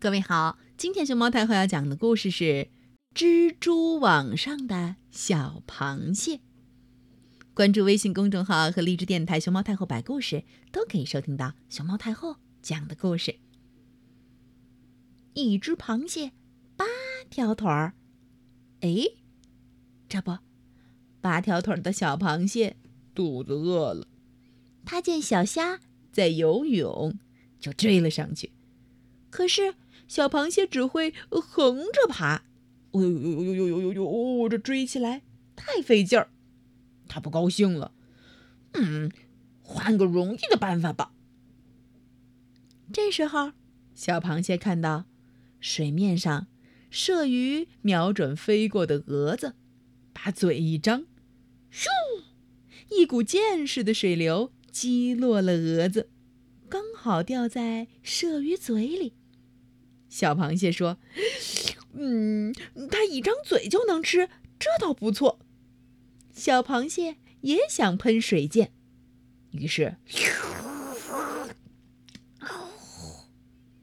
各位好，今天熊猫太后要讲的故事是《蜘蛛网上的小螃蟹》。关注微信公众号和荔枝电台“熊猫太后”摆故事，都可以收听到熊猫太后讲的故事。一只螃蟹，八条腿儿。哎，这不，八条腿的小螃蟹肚子饿了，它见小虾在游泳，就追了上去。可是小螃蟹只会横着爬，哎呦呦呦呦呦呦呦！这追起来太费劲儿，它不高兴了。嗯，换个容易的办法吧。这时候，小螃蟹看到水面上射鱼瞄准飞过的蛾子，把嘴一张，咻，一股箭似的水流击落了蛾子，刚好掉在射鱼嘴里。小螃蟹说：“嗯，它一张嘴就能吃，这倒不错。”小螃蟹也想喷水箭，于是，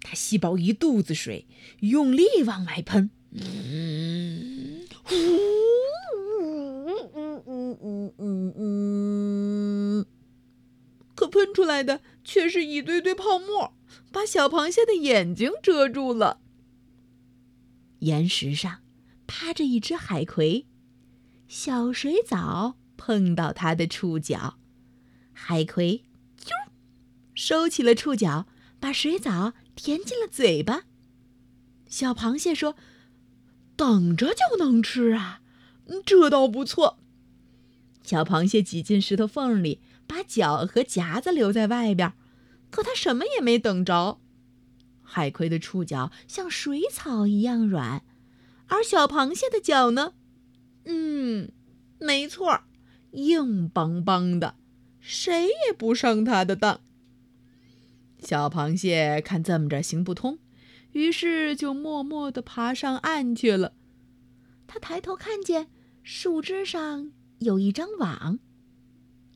它吸饱一肚子水，用力往外喷。可喷出来的却是一堆堆泡沫。把小螃蟹的眼睛遮住了。岩石上趴着一只海葵，小水藻碰到它的触角，海葵啾收起了触角，把水藻填进了嘴巴。小螃蟹说：“等着就能吃啊，这倒不错。”小螃蟹挤进石头缝里，把脚和夹子留在外边。可他什么也没等着，海葵的触角像水草一样软，而小螃蟹的脚呢？嗯，没错，硬邦邦的，谁也不上它的当。小螃蟹看这么着行不通，于是就默默地爬上岸去了。他抬头看见树枝上有一张网，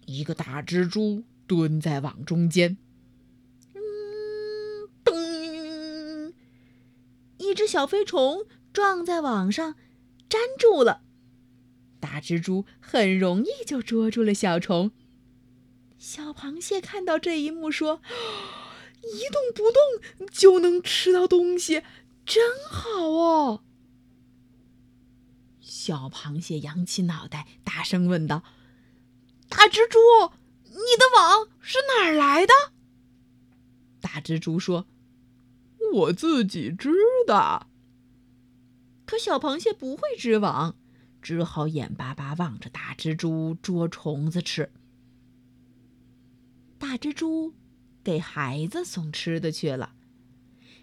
一个大蜘蛛蹲在网中间。一只小飞虫撞在网上，粘住了。大蜘蛛很容易就捉住了小虫。小螃蟹看到这一幕，说：“一动不动就能吃到东西，真好哦！”小螃蟹扬起脑袋，大声问道：“大蜘蛛，你的网是哪儿来的？”大蜘蛛说。我自己织的。可小螃蟹不会织网，只好眼巴巴望着大蜘蛛捉虫子吃。大蜘蛛给孩子送吃的去了。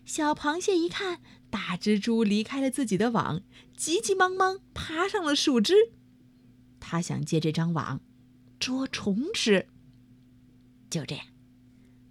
小螃蟹一看大蜘蛛离开了自己的网，急急忙忙爬上了树枝。它想借这张网捉虫吃。就这样。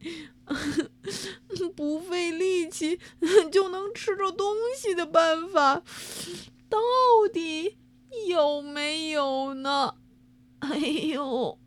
不费力气就能吃着东西的办法，到底有没有呢？哎呦！